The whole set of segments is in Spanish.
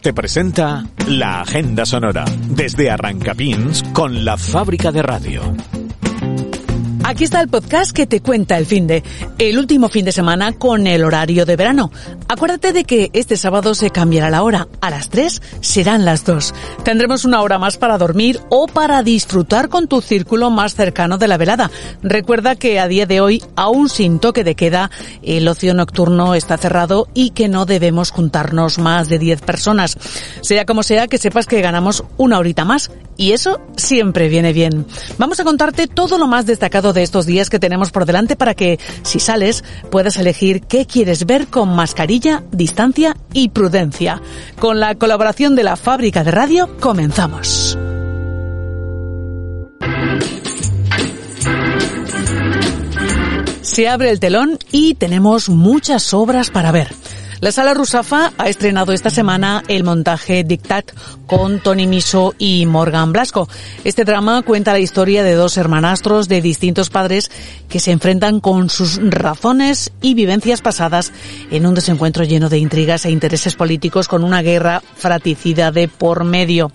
te presenta la Agenda Sonora desde Arrancapins con la fábrica de radio. Aquí está el podcast que te cuenta el fin de, el último fin de semana con el horario de verano. Acuérdate de que este sábado se cambiará la hora. A las 3 serán las 2. Tendremos una hora más para dormir o para disfrutar con tu círculo más cercano de la velada. Recuerda que a día de hoy, aún sin toque de queda, el ocio nocturno está cerrado y que no debemos juntarnos más de 10 personas. Sea como sea, que sepas que ganamos una horita más y eso siempre viene bien. Vamos a contarte todo lo más destacado de estos días que tenemos por delante para que, si sales, puedas elegir qué quieres ver con mascarilla, distancia y prudencia. Con la colaboración de la fábrica de radio, comenzamos. Se abre el telón y tenemos muchas obras para ver. La Sala Rusafa ha estrenado esta semana el montaje Dictat con Tony Miso y Morgan Blasco. Este drama cuenta la historia de dos hermanastros de distintos padres que se enfrentan con sus razones y vivencias pasadas en un desencuentro lleno de intrigas e intereses políticos con una guerra fraticida de por medio.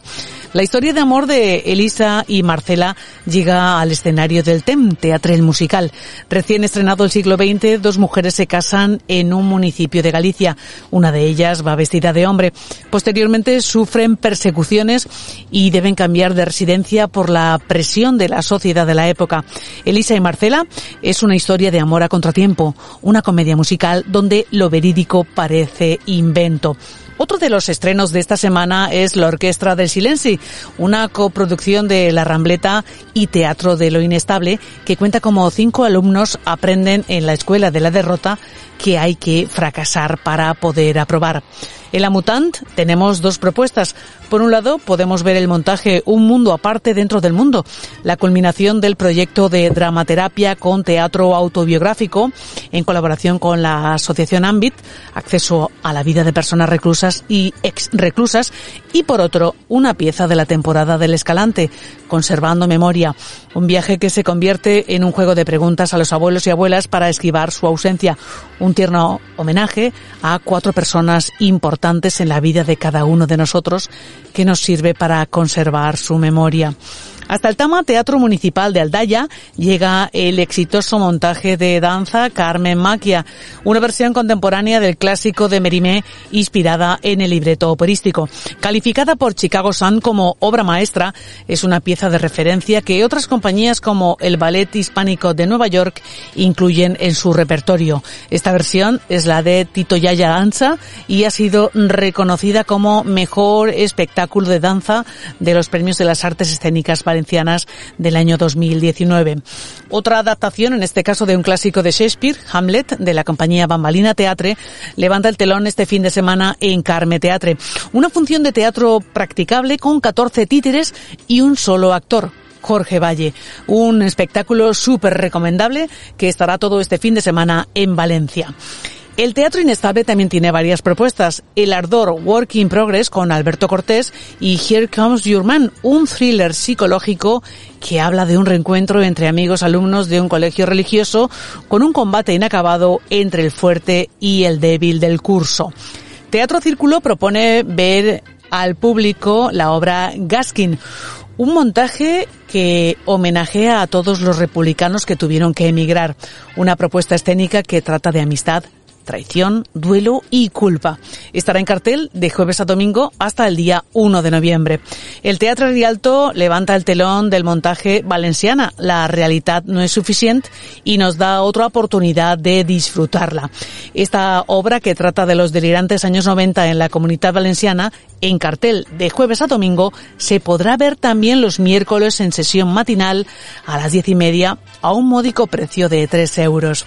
La historia de amor de Elisa y Marcela llega al escenario del TEM, Teatre el Musical. Recién estrenado el siglo XX, dos mujeres se casan en un municipio de Galicia. Una de ellas va vestida de hombre. Posteriormente sufren persecuciones y deben cambiar de residencia por la presión de la sociedad de la época. Elisa y Marcela es una historia de amor a contratiempo, una comedia musical donde lo verídico parece invento. Otro de los estrenos de esta semana es La Orquestra del Silenci, una coproducción de La Rambleta y Teatro de lo Inestable, que cuenta como cinco alumnos aprenden en la Escuela de la Derrota que hay que fracasar para poder aprobar. En la Mutant tenemos dos propuestas. Por un lado, podemos ver el montaje Un mundo aparte dentro del mundo, la culminación del proyecto de dramaterapia con teatro autobiográfico en colaboración con la Asociación Ambit, acceso a la vida de personas reclusas y ex reclusas, y por otro, una pieza de la temporada del Escalante, Conservando Memoria, un viaje que se convierte en un juego de preguntas a los abuelos y abuelas para esquivar su ausencia, tierno homenaje a cuatro personas importantes en la vida de cada uno de nosotros que nos sirve para conservar su memoria. Hasta el Tama Teatro Municipal de Aldaya llega el exitoso montaje de danza Carmen Maquia, una versión contemporánea del clásico de Merimé inspirada en el libreto operístico. Calificada por Chicago Sun como obra maestra, es una pieza de referencia que otras compañías como el Ballet Hispánico de Nueva York incluyen en su repertorio. Esta versión es la de Tito Yaya Danza y ha sido reconocida como mejor espectáculo de danza de los premios de las artes escénicas valencianas del año 2019. Otra adaptación, en este caso de un clásico de Shakespeare, Hamlet, de la compañía Bambalina Teatre, levanta el telón este fin de semana en Carme Teatre. Una función de teatro practicable con 14 títeres y un solo actor. Jorge Valle. Un espectáculo súper recomendable que estará todo este fin de semana en Valencia. El Teatro Inestable también tiene varias propuestas. El Ardor Work in Progress con Alberto Cortés y Here Comes Your Man, un thriller psicológico que habla de un reencuentro entre amigos alumnos de un colegio religioso con un combate inacabado entre el fuerte y el débil del curso. Teatro Círculo propone ver al público la obra Gaskin, un montaje que homenajea a todos los republicanos que tuvieron que emigrar. Una propuesta escénica que trata de amistad, traición, duelo y culpa. Estará en cartel de jueves a domingo hasta el día 1 de noviembre. El Teatro Rialto levanta el telón del montaje valenciana. La realidad no es suficiente y nos da otra oportunidad de disfrutarla. Esta obra que trata de los delirantes años 90 en la comunidad valenciana, en cartel de jueves a domingo, se podrá ver también los miércoles en sesión matinal a las diez y media a un módico precio de tres euros.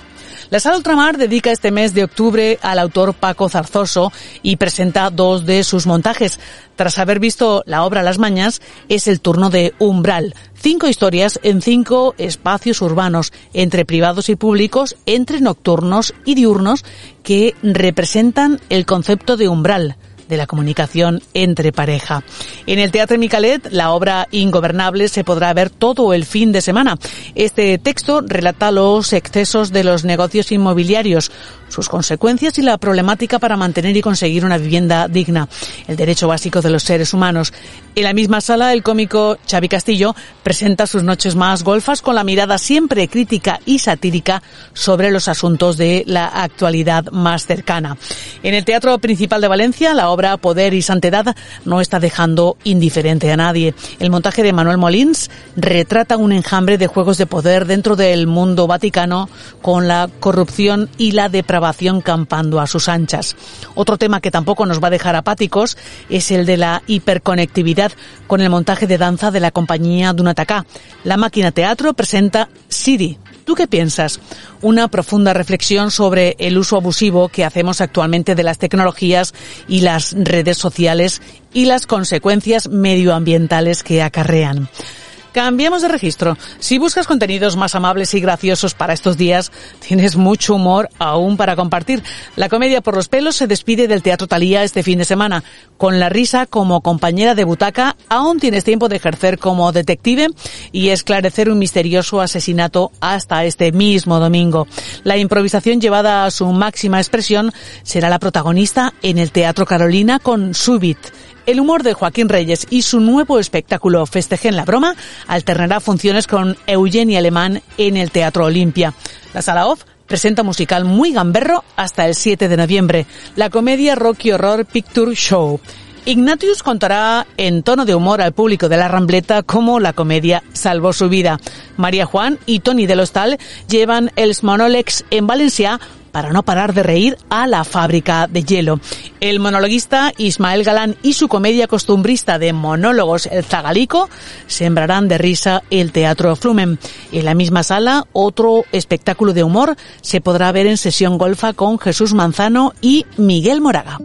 La Sala Ultramar dedica este mes de octubre al autor Paco Zarzoso y presenta dos de sus montajes. Tras haber visto la obra Las Mañas, es el turno de Umbral. Cinco historias en cinco espacios urbanos, entre privados y públicos, entre nocturnos y diurnos, que representan el concepto de umbral de la comunicación entre pareja. En el Teatro Micalet, la obra Ingobernable se podrá ver todo el fin de semana. Este texto relata los excesos de los negocios inmobiliarios, sus consecuencias y la problemática para mantener y conseguir una vivienda digna, el derecho básico de los seres humanos. En la misma sala, el cómico Xavi Castillo presenta sus noches más golfas con la mirada siempre crítica y satírica sobre los asuntos de la actualidad más cercana. En el Teatro Principal de Valencia, la obra Poder y Santidad no está dejando indiferente a nadie. El montaje de Manuel Molins retrata un enjambre de juegos de poder dentro del mundo vaticano con la corrupción y la depravación campando a sus anchas. Otro tema que tampoco nos va a dejar apáticos es el de la hiperconectividad con el montaje de danza de la compañía Dunatacá. La máquina teatro presenta Siri, ¿Tú qué piensas? Una profunda reflexión sobre el uso abusivo que hacemos actualmente de las tecnologías y las redes sociales y las consecuencias medioambientales que acarrean. Cambiemos de registro. Si buscas contenidos más amables y graciosos para estos días, tienes mucho humor aún para compartir. La comedia por los pelos se despide del Teatro Talía este fin de semana. Con la risa como compañera de butaca, aún tienes tiempo de ejercer como detective y esclarecer un misterioso asesinato hasta este mismo domingo. La improvisación llevada a su máxima expresión será la protagonista en el Teatro Carolina con Subit. El humor de Joaquín Reyes y su nuevo espectáculo Festejen la Broma alternará funciones con Eugenia Alemán en el Teatro Olimpia. La Sala Off presenta musical muy gamberro hasta el 7 de noviembre, la comedia Rocky Horror Picture Show. Ignatius contará en tono de humor al público de la Rambleta cómo la comedia salvó su vida. María Juan y Tony del Hostal llevan el Monolex en Valencia para no parar de reír a la fábrica de hielo. El monologuista Ismael Galán y su comedia costumbrista de monólogos El Zagalico sembrarán de risa el Teatro Flumen. En la misma sala, otro espectáculo de humor se podrá ver en sesión golfa con Jesús Manzano y Miguel Moraga.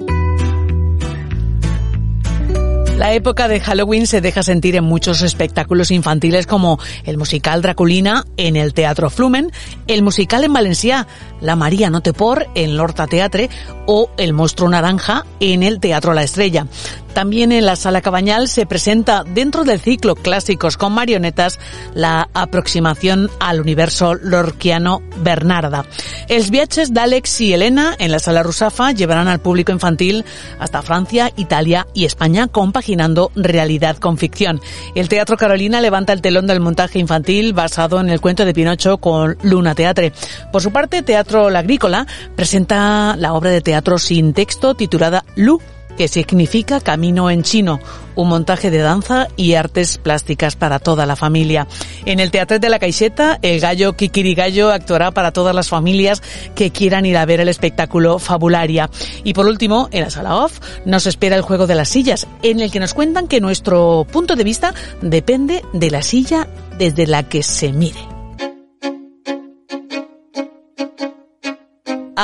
La época de Halloween se deja sentir en muchos espectáculos infantiles como el musical Draculina en el Teatro Flumen, el musical en Valencia La María no te por en Lorta Teatre o El monstruo naranja en el Teatro La Estrella. También en la Sala Cabañal se presenta dentro del ciclo Clásicos con marionetas la aproximación al universo lorquiano Bernarda. Els viajes d'Àlex y Elena en la Sala Rusafa llevarán al público infantil hasta Francia, Italia y España compaginando realidad con ficción. El Teatro Carolina levanta el telón del montaje infantil basado en el cuento de Pinocho con Luna Teatre. Por su parte, Teatro La Agrícola presenta la obra de teatro sin texto titulada Lu que significa Camino en Chino, un montaje de danza y artes plásticas para toda la familia. En el Teatro de la Caixeta, el gallo Kikirigallo actuará para todas las familias que quieran ir a ver el espectáculo Fabularia. Y por último, en la sala off, nos espera el juego de las sillas, en el que nos cuentan que nuestro punto de vista depende de la silla desde la que se mire.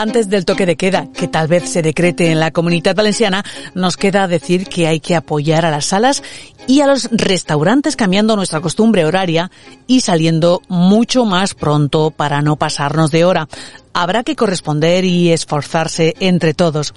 Antes del toque de queda, que tal vez se decrete en la comunidad valenciana, nos queda decir que hay que apoyar a las salas y a los restaurantes cambiando nuestra costumbre horaria y saliendo mucho más pronto para no pasarnos de hora habrá que corresponder y esforzarse entre todos.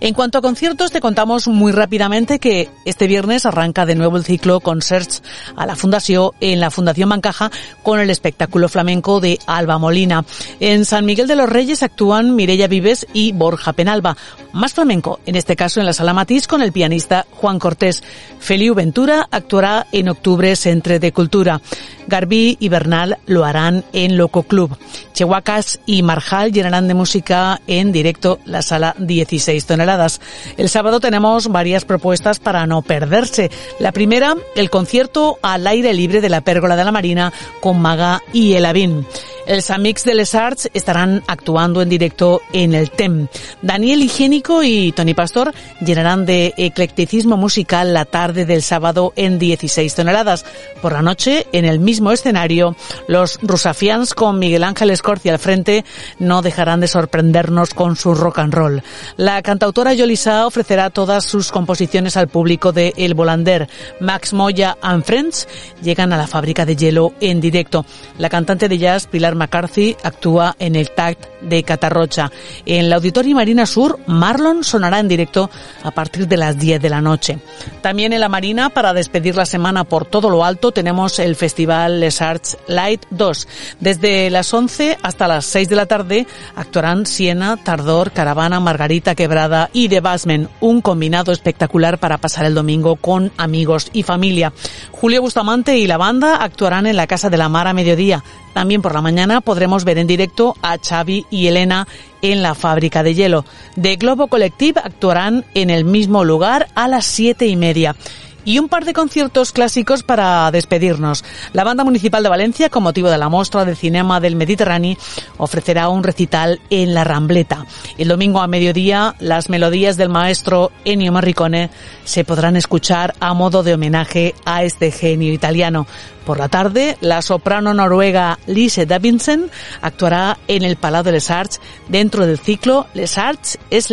En cuanto a conciertos, te contamos muy rápidamente que este viernes arranca de nuevo el ciclo Concerts a la Fundación en la Fundación Mancaja con el espectáculo flamenco de Alba Molina. En San Miguel de los Reyes actúan Mirella Vives y Borja Penalba. Más flamenco, en este caso en la Sala Matís con el pianista Juan Cortés. Feliu Ventura actuará en octubre Centre de Cultura. Garbí y Bernal lo harán en Loco Club. Chehuacas y Marjal llenarán de música en directo la sala 16 toneladas. El sábado tenemos varias propuestas para no perderse. La primera, el concierto al aire libre de la Pérgola de la Marina con Maga y Elavín. El Samix de Les Arts estarán actuando en directo en el TEM. Daniel Higiénico y Tony Pastor llenarán de eclecticismo musical la tarde del sábado en 16 toneladas. Por la noche, en el mismo escenario, los rusafians con Miguel Ángel Escorcia al frente no dejarán de sorprendernos con su rock and roll. La cantautora Yolisa ofrecerá todas sus composiciones al público de El Volander. Max Moya and Friends llegan a la fábrica de hielo en directo. La cantante de jazz Pilar McCarthy actúa en el TACT de Catarrocha. En la Auditorio Marina Sur, Marlon sonará en directo a partir de las 10 de la noche. También en la Marina, para despedir la semana por todo lo alto, tenemos el Festival Les Arts Light 2. Desde las 11 hasta las 6 de la tarde actuarán Siena, Tardor, Caravana, Margarita Quebrada y The Basmen, un combinado espectacular para pasar el domingo con amigos y familia. Julio Bustamante y la banda actuarán en la Casa de la Mar a mediodía. También por la mañana podremos ver en directo a Xavi y Elena en la fábrica de hielo. De Globo Collective actuarán en el mismo lugar a las siete y media y un par de conciertos clásicos para despedirnos. La Banda Municipal de Valencia, con motivo de la Mostra de Cinema del Mediterráneo, ofrecerá un recital en La Rambleta. El domingo a mediodía, las melodías del maestro Ennio Morricone se podrán escuchar a modo de homenaje a este genio italiano. Por la tarde, la soprano noruega Lise Davidsen actuará en el Palau de Les Arts dentro del ciclo Les Arts es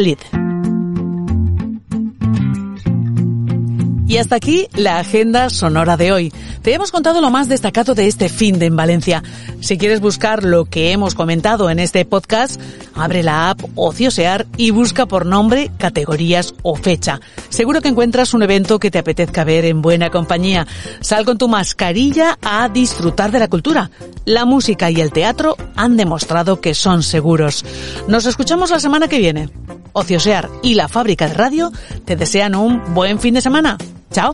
Y hasta aquí la agenda sonora de hoy. Te hemos contado lo más destacado de este fin de en Valencia. Si quieres buscar lo que hemos comentado en este podcast, abre la app Ociosear y busca por nombre, categorías o fecha. Seguro que encuentras un evento que te apetezca ver en buena compañía. Sal con tu mascarilla a disfrutar de la cultura. La música y el teatro han demostrado que son seguros. Nos escuchamos la semana que viene. Ociosear y la fábrica de radio te desean un buen fin de semana. Chao.